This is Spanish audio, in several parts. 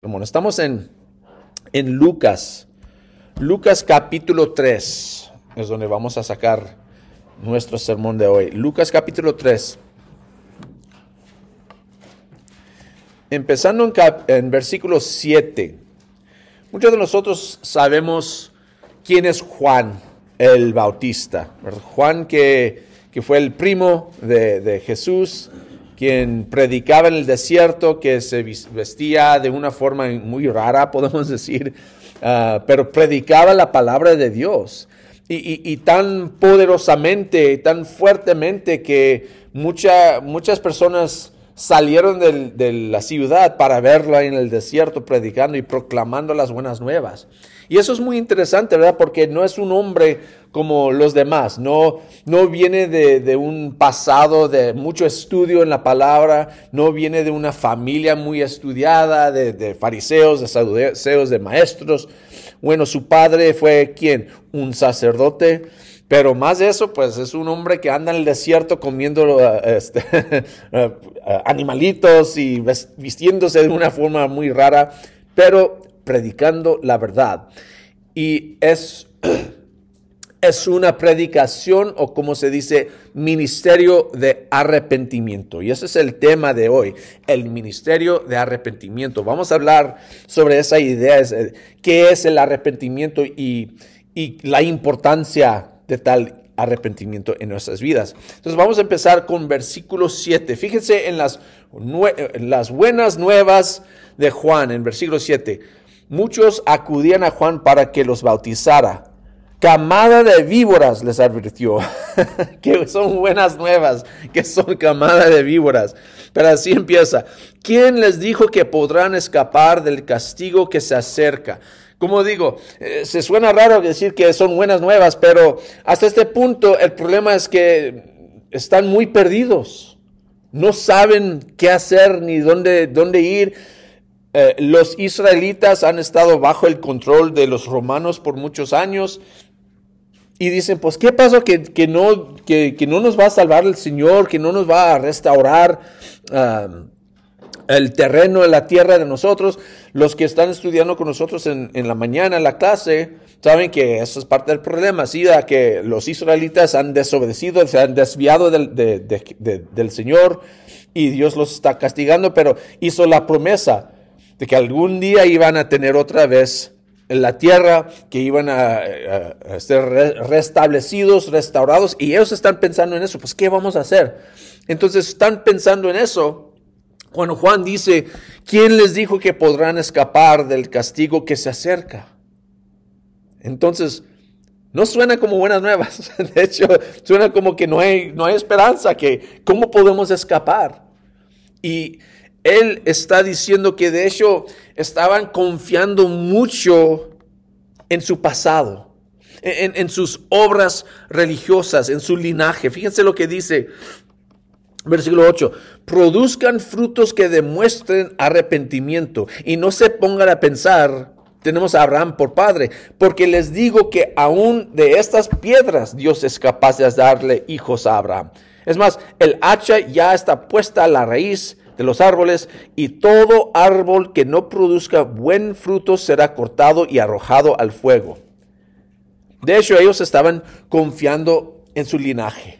Estamos en, en Lucas, Lucas capítulo 3 es donde vamos a sacar nuestro sermón de hoy. Lucas capítulo 3. Empezando en, en versículo 7. Muchos de nosotros sabemos quién es Juan el Bautista. Juan que, que, fue el primo de, de Jesús quien predicaba en el desierto, que se vestía de una forma muy rara, podemos decir, uh, pero predicaba la palabra de Dios. Y tan poderosamente, tan fuertemente que mucha, muchas personas salieron de, la ciudad para verlo en el desierto predicando y proclamando las buenas nuevas. Y eso es muy interesante, ¿verdad? Porque no es un hombre como los demás, no, no viene de, un pasado de mucho estudio en la palabra, no viene de una familia muy estudiada, de, de fariseos, de saduceos, de maestros. Bueno, su padre fue quién? Un sacerdote. Pero más de eso, pues es un hombre que anda en el desierto comiendo este, animalitos y vistiéndose de una forma muy rara, pero predicando la verdad. Y es, es una predicación o como se dice, ministerio de arrepentimiento. Y ese es el tema de hoy, el ministerio de arrepentimiento. Vamos a hablar sobre esa idea, qué es el arrepentimiento y, y la importancia de tal arrepentimiento en nuestras vidas. Entonces vamos a empezar con versículo 7. Fíjense en las, las buenas nuevas de Juan, en versículo 7 muchos acudían a Juan para que los bautizara. Camada de víboras les advirtió, que son buenas nuevas, que son camada de víboras. Pero así empieza. ¿Quién les dijo que podrán escapar del castigo que se acerca? Como digo, eh, se suena raro decir que son buenas nuevas, pero hasta este punto el problema es que están muy perdidos. No saben qué hacer ni dónde, dónde ir eh, los israelitas han estado bajo el control de los romanos por muchos años y dicen, pues, ¿qué pasó? Que, que no, que, que, no nos va a salvar el Señor, que no nos va a restaurar uh, el terreno, la tierra de nosotros. Los que están estudiando con nosotros en, en, la mañana en la clase, saben que eso es parte del problema, ¿sí? que los israelitas han desobedecido, se han desviado del, de, de, del Señor y Dios los está castigando, pero hizo la promesa de que algún día iban a tener otra vez la tierra, que iban a, a, a, ser restablecidos, restaurados, y ellos están pensando en eso, pues ¿qué vamos a hacer? Entonces están pensando en eso. Cuando Juan dice, ¿quién les dijo que podrán escapar del castigo que se acerca? Entonces, no suena como buenas nuevas. De hecho, suena como que no hay, no hay esperanza, que cómo podemos escapar. Y él está diciendo que de hecho estaban confiando mucho en su pasado, en, en, sus obras religiosas, en su linaje. Fíjense lo que dice, versículo 8, produzcan frutos que demuestren arrepentimiento y no se pongan a pensar, tenemos a Abraham por padre, porque les digo que aún de estas piedras Dios es capaz de darle hijos a Abraham. Es más, el hacha ya está puesta a la raíz de los árboles, y todo árbol que no produzca buen fruto será cortado y arrojado al fuego. De hecho, ellos estaban confiando en su linaje.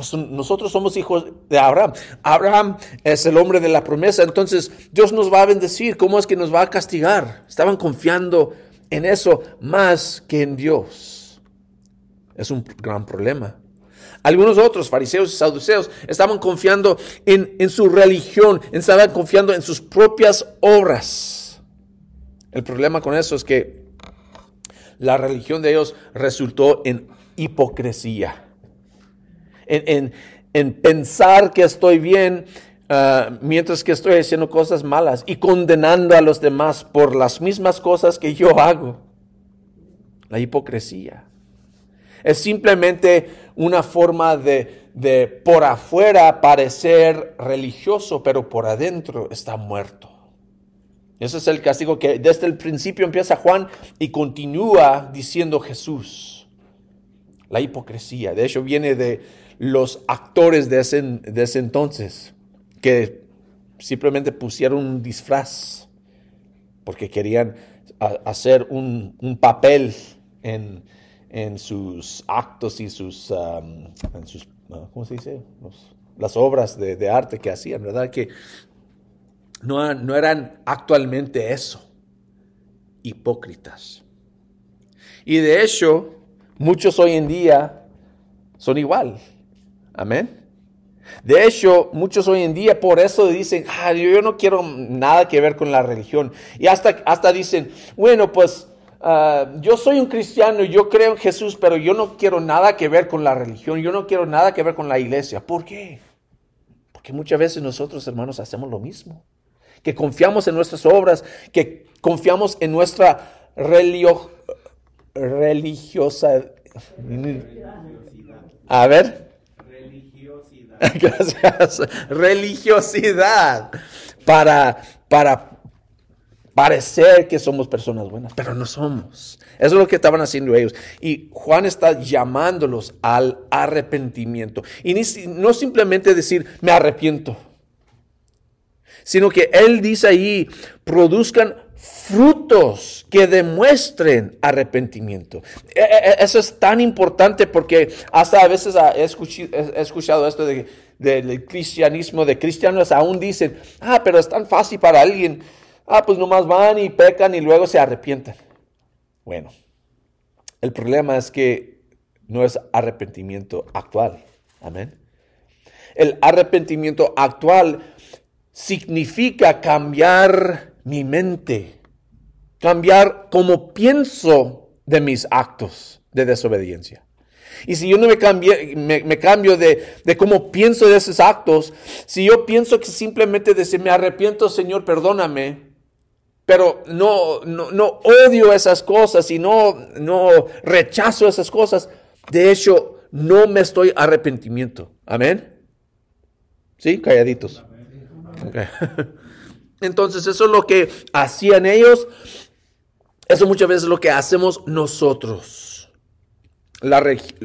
Pues nosotros somos hijos de Abraham. Abraham es el hombre de la promesa, entonces Dios nos va a bendecir. ¿Cómo es que nos va a castigar? Estaban confiando en eso más que en Dios. Es un gran problema. Algunos otros, fariseos y saduceos, estaban confiando en, en su religión, estaban confiando en sus propias obras. El problema con eso es que la religión de ellos resultó en hipocresía, en, en, en pensar que estoy bien uh, mientras que estoy haciendo cosas malas y condenando a los demás por las mismas cosas que yo hago. La hipocresía. Es simplemente una forma de, de por afuera parecer religioso, pero por adentro está muerto. Ese es el castigo que desde el principio empieza Juan y continúa diciendo Jesús. La hipocresía, de hecho, viene de los actores de ese, de ese entonces, que simplemente pusieron un disfraz porque querían hacer un, papel en, sus actos y sus, sus ¿cómo se dice? las obras de, arte que hacían, ¿verdad? Que no, no eran actualmente eso, hipócritas. Y de hecho, muchos hoy en día son igual. Amén. De hecho, muchos hoy en día por eso dicen, ah, yo no quiero nada que ver con la religión. Y hasta, hasta dicen, bueno, pues ah, yo soy un cristiano, yo creo en Jesús, pero yo no quiero nada que ver con la religión, yo no quiero nada que ver con la iglesia. ¿Por qué? Porque muchas veces nosotros, hermanos, hacemos lo mismo. Que confiamos en nuestras obras, que confiamos en nuestra religiosa... A ver. Gracias. Religiosidad. Para, para parecer que somos personas buenas, pero no somos. Eso es lo que estaban haciendo ellos. Y Juan está llamándolos al arrepentimiento. Y no simplemente decir, me arrepiento, sino que él dice ahí, produzcan frutos que demuestren arrepentimiento. E, e, e, eso es tan importante porque hasta a veces he escuchado esto de, del cristianismo, de cristianos aún dicen, ah, pero es tan fácil para alguien, ah, pues nomás van y pecan y luego se arrepienten. Bueno, el problema es que no es arrepentimiento actual. Amén. El arrepentimiento actual significa cambiar mi mente, cambiar cómo pienso de mis actos de desobediencia. Y si yo no me, me, cambio de, de, cómo pienso de esos actos, si yo pienso que simplemente decir, me arrepiento, Señor, perdóname, pero no, no, no odio esas cosas y no, no rechazo esas cosas, de hecho, no me estoy arrepentimiento. Amén. ¿Sí? Calladitos. Okay. Entonces eso es lo que hacían ellos. Eso muchas veces es lo que hacemos nosotros. La,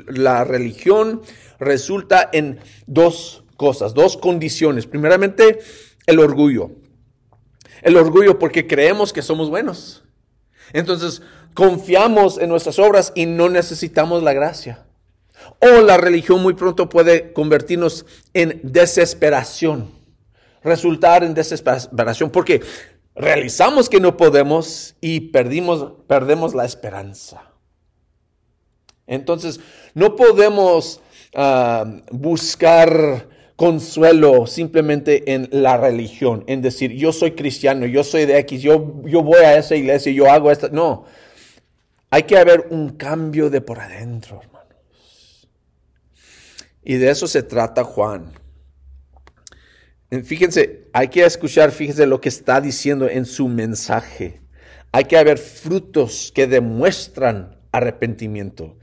la religión resulta en dos cosas, dos condiciones. Primeramente, el orgullo. El orgullo porque creemos que somos buenos. Entonces, confiamos en nuestras obras y no necesitamos la gracia. O la religión muy pronto puede convertirnos en desesperación resultar en desesperación porque realizamos que no podemos y perdimos, perdemos la esperanza. Entonces, no podemos ah, buscar consuelo simplemente en la religión, en decir, yo soy cristiano, yo soy de X, yo, yo voy a esa iglesia, yo hago esto. No, hay que haber un cambio de por adentro, hermanos. Y de eso se trata Juan. Fíjense, hay que escuchar, fíjense lo que está diciendo en su mensaje. Hay que haber frutos que demuestran arrepentimiento.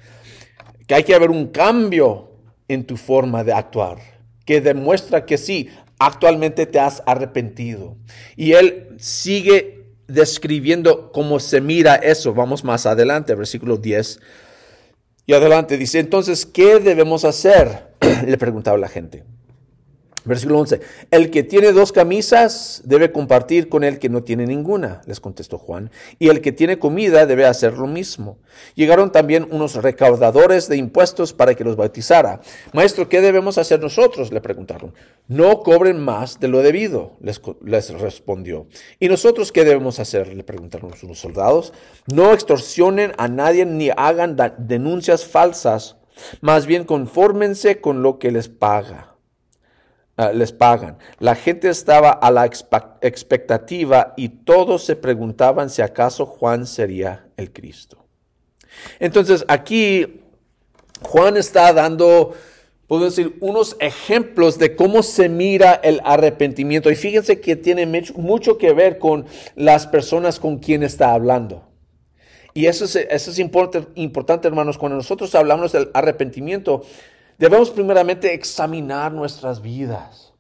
Que hay que haber un cambio en tu forma de actuar. Que demuestra que sí, actualmente te has arrepentido. Y él sigue describiendo cómo se mira eso. Vamos más adelante, versículo 10. Y adelante dice, entonces, ¿qué debemos hacer? Le preguntaba la gente. Versículo 11. El que tiene dos camisas debe compartir con el que no tiene ninguna, les contestó Juan. Y el que tiene comida debe hacer lo mismo. Llegaron también unos recaudadores de impuestos para que los bautizara. Maestro, ¿qué debemos hacer nosotros? Le preguntaron. No cobren más de lo debido, les, respondió. ¿Y nosotros qué debemos hacer? Le preguntaron unos soldados. No extorsionen a nadie ni hagan denuncias falsas. Más bien confórmense con lo que les paga Ah, les pagan. La gente estaba a la expectativa y todos se preguntaban si acaso Juan sería el Cristo. Entonces aquí Juan está dando, puedo decir, unos ejemplos de cómo se mira el arrepentimiento. Y fíjense que tiene mucho que ver con las personas con quien está hablando. Y eso es, eso es importante, importante, hermanos, cuando nosotros hablamos del arrepentimiento, Debemos primeramente examinar nuestras vidas.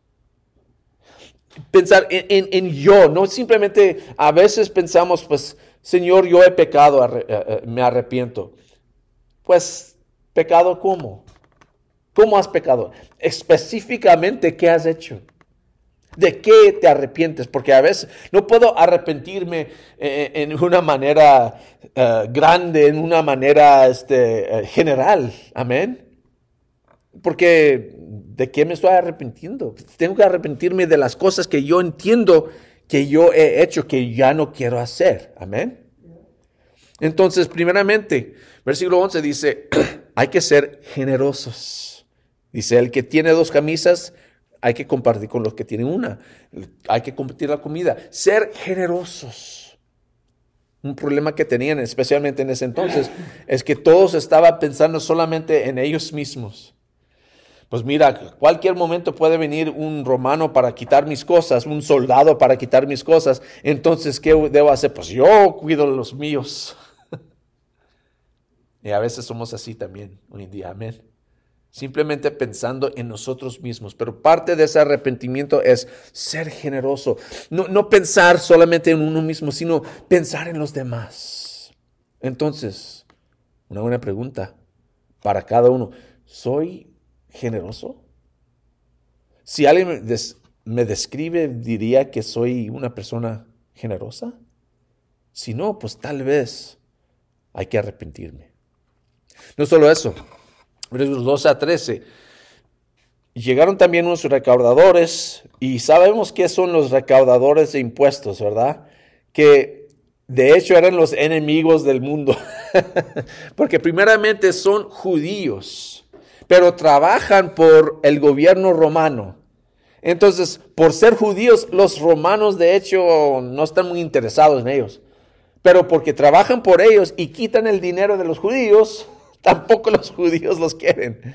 Pensar en, yo, no simplemente a veces pensamos, pues, Señor, yo he pecado, eh, eh, me arrepiento. Pues, ¿pecado cómo? ¿Cómo has pecado? Específicamente, ¿qué has hecho? ¿De qué te arrepientes? Porque a veces no puedo arrepentirme eh, en una manera grande, en una manera este, general. Amén. Porque ¿de qué me estoy arrepintiendo? Tengo que arrepentirme de las cosas que yo entiendo que yo he hecho, que ya no quiero hacer. Amén. Entonces, primeramente, versículo 11 dice, hay que ser generosos. Dice, el que tiene dos camisas, hay que compartir con los que tienen una. Hay que compartir la comida. Ser generosos. Un problema que tenían, especialmente en ese entonces, es que todos estaban pensando solamente en ellos mismos. Pues mira, cualquier momento puede venir un romano para quitar mis cosas, un soldado para quitar mis cosas. Entonces, ¿qué debo hacer? Pues yo cuido los míos. y a veces somos así también hoy en día. Amén simplemente pensando en nosotros mismos. Pero parte de ese arrepentimiento es ser generoso, no, no, pensar solamente en uno mismo, sino pensar en los demás. Entonces, una buena pregunta para cada uno, ¿soy generoso? Si alguien me describe, diría que soy una persona generosa. Si no, pues tal vez hay que arrepentirme. No solo eso, versículos 12 a 13. Llegaron también unos recaudadores y sabemos qué son los recaudadores de impuestos, ¿verdad? Que de hecho eran los enemigos del mundo, porque primeramente son judíos, pero trabajan por el gobierno romano. Entonces, por ser judíos, los romanos de hecho no están muy interesados en ellos, pero porque trabajan por ellos y quitan el dinero de los judíos, Tampoco los judíos los quieren.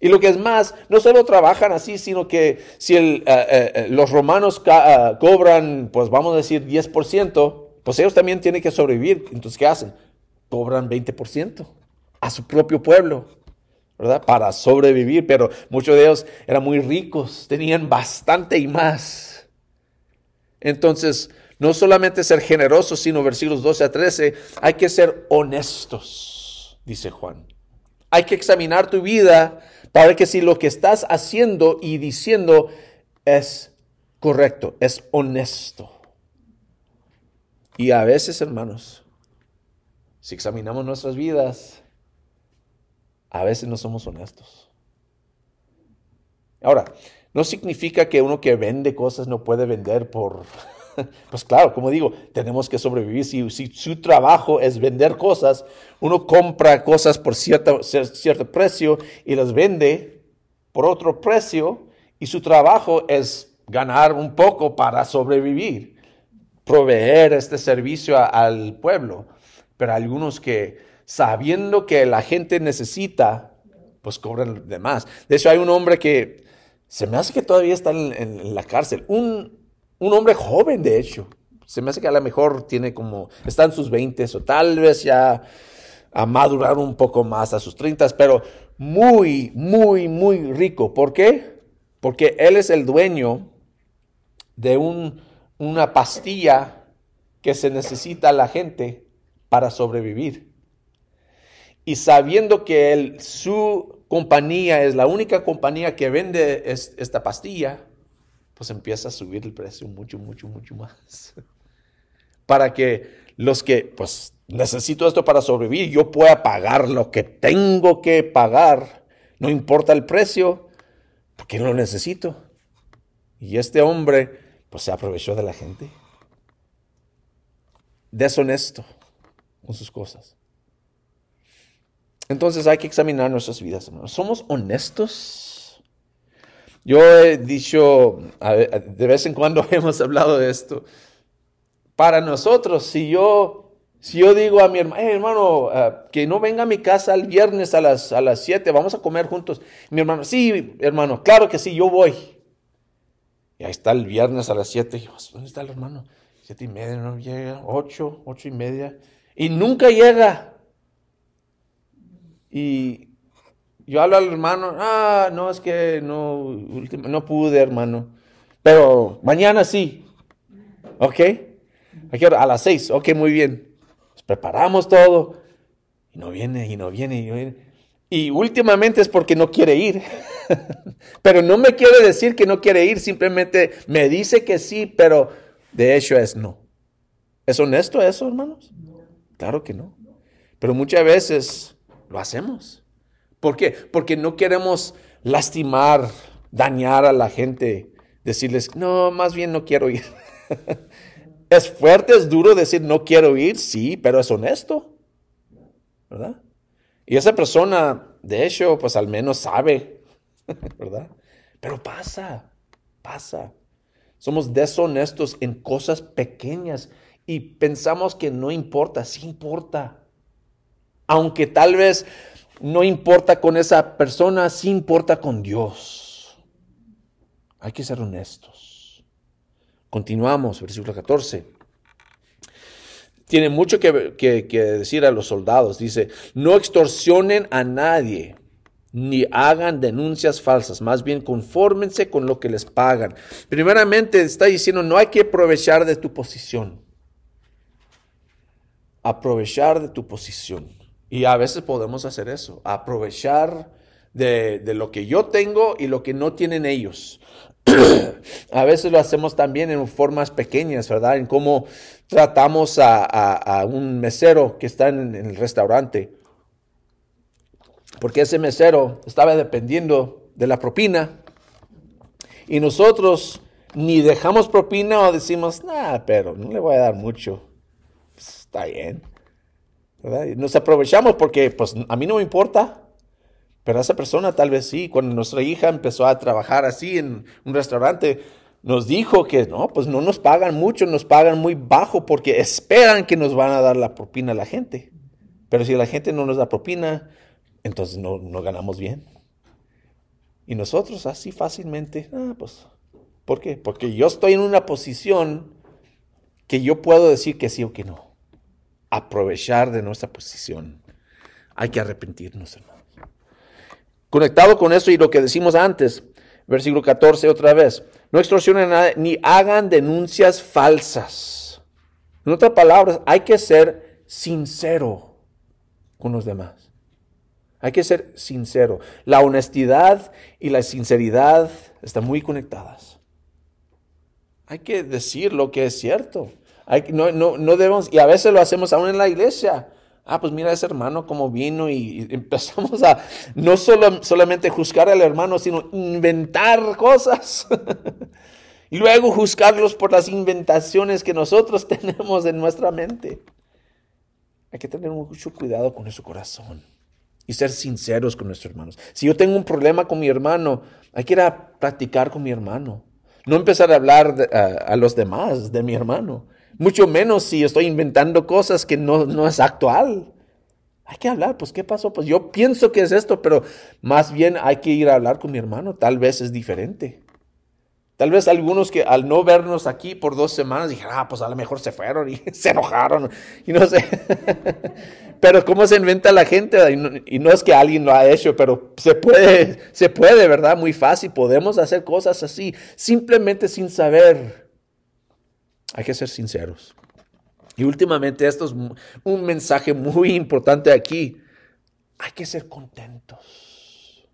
Y lo que es más, no solo trabajan así, sino que si eh, eh, eh, los romanos cobran, pues vamos a decir 10%, pues ellos también tienen que sobrevivir. Entonces, ¿qué hacen? Cobran 20% a su propio pueblo, ¿verdad? Para sobrevivir, pero muchos de ellos eran muy ricos, tenían bastante y más. Entonces, no solamente ser generosos, sino versículos 12 a 13, hay que ser honestos dice Juan. Hay que examinar tu vida para que si lo que estás haciendo y diciendo es correcto, es honesto. Y a veces, hermanos, si examinamos nuestras vidas, a veces no somos honestos. Ahora, no significa que uno que vende cosas no puede vender por Pues claro, como digo, tenemos que sobrevivir. Si, su trabajo es vender cosas, uno compra cosas por cierto, cierto precio y las vende por otro precio y su trabajo es ganar un poco para sobrevivir, proveer este servicio al pueblo. Pero algunos que sabiendo que la gente necesita, pues cobran de más. De hecho, hay un hombre que se me hace que todavía está en la cárcel, un un hombre joven, de hecho. Se me hace que a lo mejor tiene como, está en sus 20 o tal vez ya a madurar un poco más a sus 30, pero muy, muy, muy rico. ¿Por qué? Porque él es el dueño de un, una pastilla que se necesita la gente para sobrevivir. Y sabiendo que su compañía es la única compañía que vende esta pastilla, pues empieza a subir el precio mucho, mucho, mucho más. para que los que, pues, necesito esto para sobrevivir, yo pueda pagar lo que tengo que pagar, no importa el precio, porque no lo necesito. Y este hombre, pues, se aprovechó de la gente. Deshonesto con sus cosas. Entonces hay que examinar nuestras vidas, hermanos. ¿Somos honestos? Yo he dicho, de vez en cuando hemos hablado de esto. Para nosotros, si yo, si yo digo a mi hermano, hermano, ah, que no venga a mi casa el viernes a las, a las 7, vamos a comer juntos. Mi hermano, sí, hermano, claro que sí, yo voy. Y ahí está el viernes a las 7. ¿Dónde está el hermano? Siete y media, no llega. Ocho, ocho y media. Y nunca llega. Y yo hablo al hermano, ah, no, es que no, no pude, hermano. Pero mañana sí. ¿Ok? ¿A, a las seis. Ok, muy bien. preparamos todo. Y no viene, y no viene, y no viene. Y últimamente es porque no quiere ir. pero no me quiere decir que no quiere ir, simplemente me dice que sí, pero de hecho es no. ¿Es honesto eso, hermanos? Claro que no. Pero muchas veces lo hacemos. ¿Por qué? Porque no queremos lastimar, dañar a la gente, decirles, no, más bien no quiero ir. es fuerte, es duro decir no quiero ir, sí, pero es honesto. ¿Verdad? Y esa persona, de hecho, pues al menos sabe, ¿verdad? Pero pasa, pasa. Somos deshonestos en cosas pequeñas y pensamos que no importa, sí importa. Aunque tal vez no importa con esa persona, sí importa con Dios. Hay que ser honestos. Continuamos, versículo 14. Tiene mucho que, decir a los soldados. Dice, no extorsionen a nadie, ni hagan denuncias falsas, más bien confórmense con lo que les pagan. Primeramente está diciendo, no hay que aprovechar de tu posición. Aprovechar de tu posición. Y a veces podemos hacer eso, aprovechar de, lo que yo tengo y lo que no tienen ellos. a veces lo hacemos también en formas pequeñas, ¿verdad? En cómo tratamos a, un mesero que está en, el restaurante. Porque ese mesero estaba dependiendo de la propina. Y nosotros ni dejamos propina o decimos, nada, pero no le voy a dar mucho. Pues, está bien. Nos aprovechamos porque pues a mí no me importa, pero a esa persona tal vez sí. Cuando nuestra hija empezó a trabajar así en un restaurante, nos dijo que no, pues no nos pagan mucho, nos pagan muy bajo porque esperan que nos van a dar la propina a la gente. Pero si la gente no nos da propina, entonces no, no ganamos bien. Y nosotros así fácilmente, ah, pues, ¿por qué? Porque yo estoy en una posición que yo puedo decir que sí o que no aprovechar de nuestra posición. Hay que arrepentirnos, hermanos. Conectado con eso y lo que decimos antes, versículo 14 otra vez, no extorsionen nada ni hagan denuncias falsas. En otras palabras, hay que ser sincero con los demás. Hay que ser sincero. La honestidad y la sinceridad están muy conectadas. Hay que decir lo que es cierto no, no, debemos, y a veces lo hacemos aún en la iglesia. Ah, pues mira ese hermano como vino y empezamos a no solo, solamente juzgar al hermano, sino inventar cosas. y luego juzgarlos por las inventaciones que nosotros tenemos en nuestra mente. Hay que tener mucho cuidado con nuestro corazón y ser sinceros con nuestros hermanos. Si yo tengo un problema con mi hermano, hay que ir a practicar con mi hermano. No empezar a hablar a los demás de mi hermano. Mucho menos si estoy inventando cosas que no, no es actual. Hay que hablar, pues ¿qué pasó? Pues yo pienso que es esto, pero más bien hay que ir a hablar con mi hermano. Tal vez es diferente. Tal vez algunos que al no vernos aquí por dos semanas dijeron, ah, pues a lo mejor se fueron y se enojaron y no sé. pero cómo se inventa la gente y no, y no, es que alguien lo ha hecho, pero se puede, se puede, ¿verdad? Muy fácil. Podemos hacer cosas así simplemente sin saber hay que ser sinceros. Y últimamente esto es un mensaje muy importante aquí. Hay que ser contentos.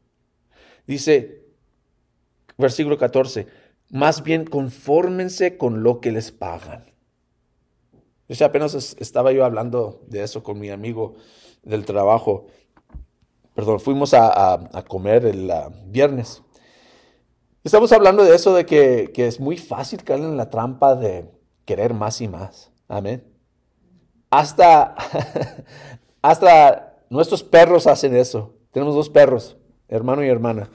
Dice, versículo 14, más bien confórmense con lo que les pagan. Yo apenas estaba yo hablando de eso con mi amigo del trabajo. Perdón, fuimos a, comer el viernes. Estamos hablando de eso, de que, que es muy fácil caer en la trampa de, querer más y más. Amén. Hasta, hasta nuestros perros hacen eso. Tenemos dos perros, hermano y hermana.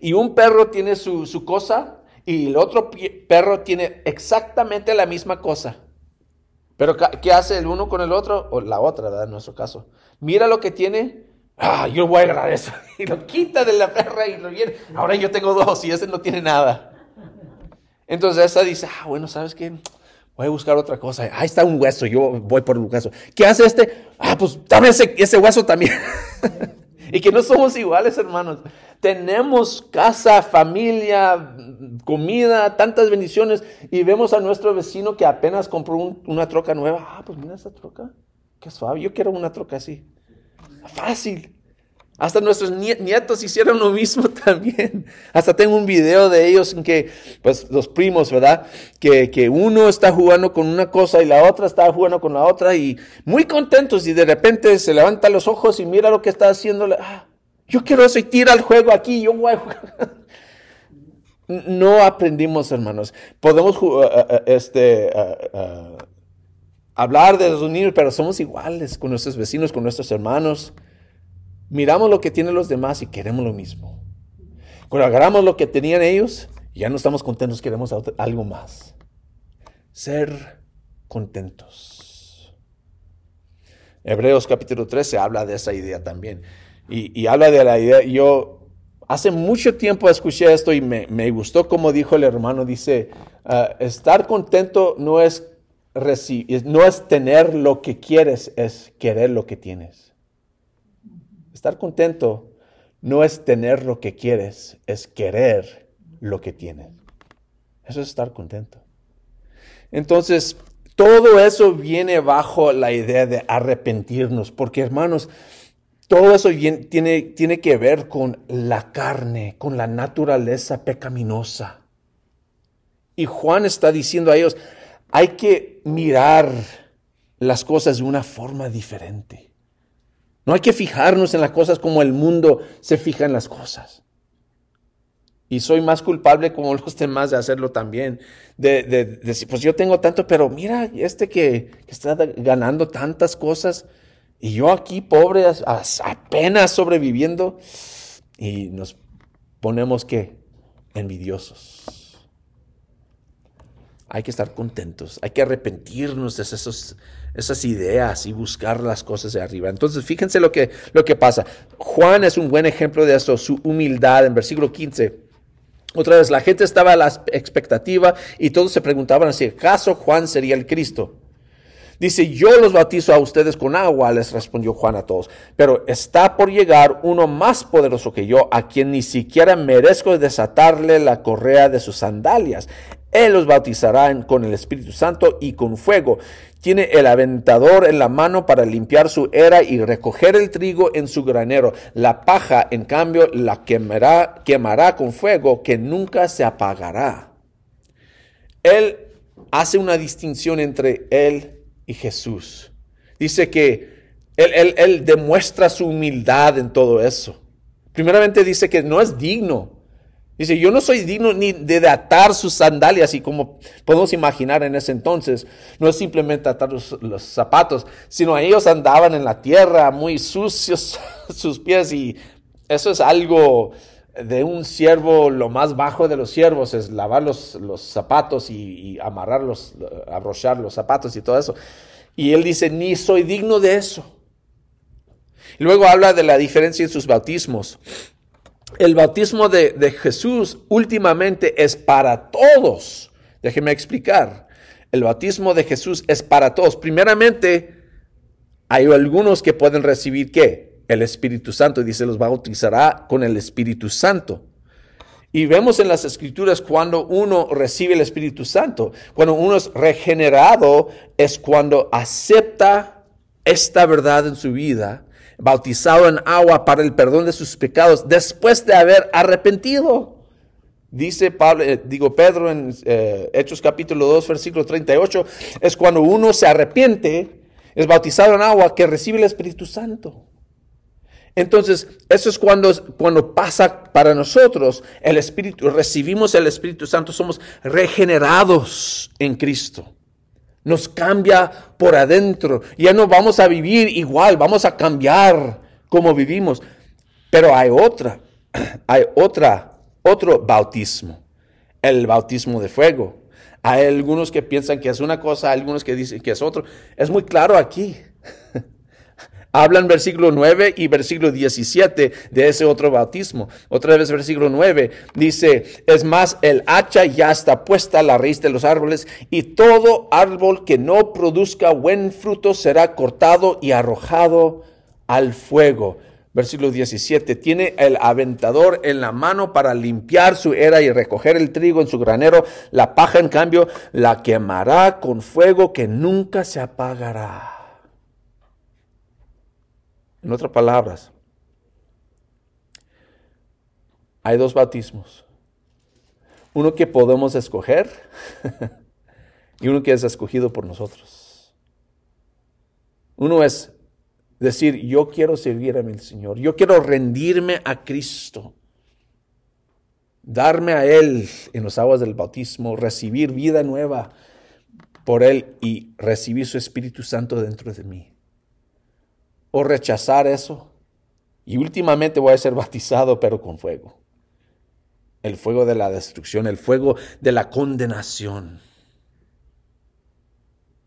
Y un perro tiene su, cosa y el otro perro tiene exactamente la misma cosa. Pero ¿qué hace el uno con el otro? O la otra, ¿verdad? En nuestro caso. Mira lo que tiene. Ah, yo voy a agarrar eso. Y lo quita de la perra y lo viene. Ahora yo tengo dos y ese no tiene nada. Entonces esa dice, ah, bueno, ¿sabes qué? Voy a buscar otra cosa. Ahí está un hueso, yo voy por un hueso. ¿Qué hace este? Ah, pues dame ese, ese hueso también. y que no somos iguales, hermanos. Tenemos casa, familia, comida, tantas bendiciones. Y vemos a nuestro vecino que apenas compró una troca nueva. Ah, pues mira esa troca. Qué suave. Yo quiero una troca así. Fácil. Hasta nuestros nietos hicieron lo mismo también. Hasta tengo un video de ellos en que, pues los primos, ¿verdad? Que, que, uno está jugando con una cosa y la otra está jugando con la otra y muy contentos y de repente se levanta los ojos y mira lo que está haciendo. Ah, yo quiero eso y tira el juego aquí, yo voy a jugar. No aprendimos, hermanos. Podemos uh, uh, uh, este, hablar de los niños, pero somos iguales con nuestros vecinos, con nuestros hermanos. Miramos lo que tienen los demás y queremos lo mismo. Cuando agarramos lo que tenían ellos, ya no estamos contentos, queremos algo más. Ser contentos. Hebreos capítulo 13 habla de esa idea también. Y, habla de la idea, yo Hace mucho tiempo escuché esto y me, gustó como dijo el hermano, dice, ah, estar contento no es, no es tener lo que quieres, es querer lo que tienes. Estar contento no es tener lo que quieres, es querer lo que tienes. Eso es estar contento. Entonces, todo eso viene bajo la idea de arrepentirnos, porque hermanos, todo eso tiene, tiene que ver con la carne, con la naturaleza pecaminosa. Y Juan está diciendo a ellos, hay que mirar las cosas de una forma diferente. No hay que fijarnos en las cosas como el mundo se fija en las cosas. Y soy más culpable como los demás de hacerlo también. De, decir, pues yo tengo tanto, pero mira, este que, que está ganando tantas cosas, y yo aquí, pobre, apenas sobreviviendo, y nos ponemos que envidiosos. Hay que estar contentos, hay que arrepentirnos de esas ideas y buscar las cosas de arriba. Entonces, fíjense lo que, lo que pasa. Juan es un buen ejemplo de eso, su humildad en versículo 15. Otra vez, la gente estaba a la expectativa y todos se preguntaban si acaso Juan sería el Cristo. Dice, yo los bautizo a ustedes con agua, les respondió Juan a todos, pero está por llegar uno más poderoso que yo, a quien ni siquiera merezco desatarle la correa de sus sandalias. Él los bautizará con el Espíritu Santo y con fuego. Tiene el aventador en la mano para limpiar su era y recoger el trigo en su granero. La paja, en cambio, la quemará, con fuego que nunca se apagará. Él hace una distinción entre él y Jesús. Dice que él, demuestra su humildad en todo eso. Primeramente dice que no es digno. Dice, yo no soy digno ni de atar sus sandalias y como podemos imaginar en ese entonces, no es simplemente atar los, los, zapatos, sino ellos andaban en la tierra muy sucios sus pies y eso es algo de un siervo, lo más bajo de los siervos es lavar los, zapatos y, amarrarlos, abrochar los zapatos y todo eso. Y él dice, ni soy digno de eso. Luego habla de la diferencia en sus bautismos. El bautismo de, Jesús últimamente es para todos. Déjeme explicar. El bautismo de Jesús es para todos. Primeramente, hay algunos que pueden recibir qué? el Espíritu Santo. Dice, los bautizará con el Espíritu Santo. Y vemos en las escrituras cuando uno recibe el Espíritu Santo, cuando uno es regenerado, es cuando acepta esta verdad en su vida, bautizado en agua para el perdón de sus pecados, después de haber arrepentido. Dice Pablo, eh, digo Pedro en eh, Hechos capítulo 2, versículo 38, es cuando uno se arrepiente, es bautizado en agua que recibe el Espíritu Santo. Entonces, eso es cuando, cuando pasa para nosotros el Espíritu, recibimos el Espíritu Santo, somos regenerados en Cristo. Nos cambia por adentro. Ya no vamos a vivir igual, vamos a cambiar como vivimos. Pero hay otra, hay otra, otro bautismo, el bautismo de fuego. Hay algunos que piensan que es una cosa, algunos que dicen que es otro. Es muy claro aquí. Hablan versículo 9 y versículo 17 de ese otro bautismo. Otra vez versículo 9 dice, es más, el hacha ya está puesta a la raíz de los árboles y todo árbol que no produzca buen fruto será cortado y arrojado al fuego. Versículo 17, tiene el aventador en la mano para limpiar su era y recoger el trigo en su granero. La paja, en cambio, la quemará con fuego que nunca se apagará. En otras palabras, hay dos bautismos. Uno que podemos escoger y uno que es escogido por nosotros. Uno es decir, yo quiero servir a mi Señor, yo quiero rendirme a Cristo, darme a Él en las aguas del bautismo, recibir vida nueva por Él y recibir su Espíritu Santo dentro de mí. O rechazar eso y últimamente voy a ser bautizado pero con fuego. El fuego de la destrucción, el fuego de la condenación.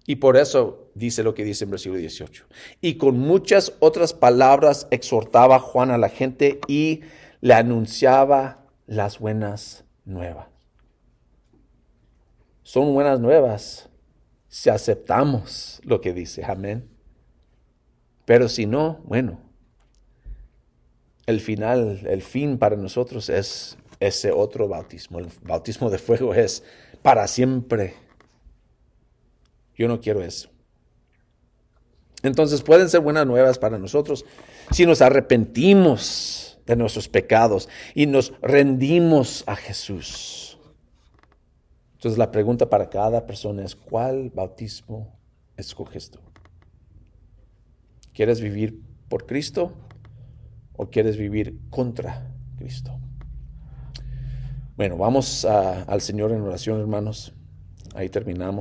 Y por eso dice lo que dice en versículo 18. Y con muchas otras palabras exhortaba Juan a la gente y le anunciaba las buenas nuevas. Son buenas nuevas si aceptamos lo que dice. Amén. Pero si no, bueno, el final, el fin para nosotros es ese otro bautismo. El bautismo de fuego es para siempre yo no quiero eso. Entonces pueden ser buenas nuevas para nosotros si nos arrepentimos de nuestros pecados y nos rendimos a Jesús. Entonces la pregunta para cada persona es, ¿cuál bautismo escoges tú? ¿Quieres vivir por Cristo o quieres vivir contra Cristo? Bueno, vamos al Señor en oración, hermanos. Ahí terminamos.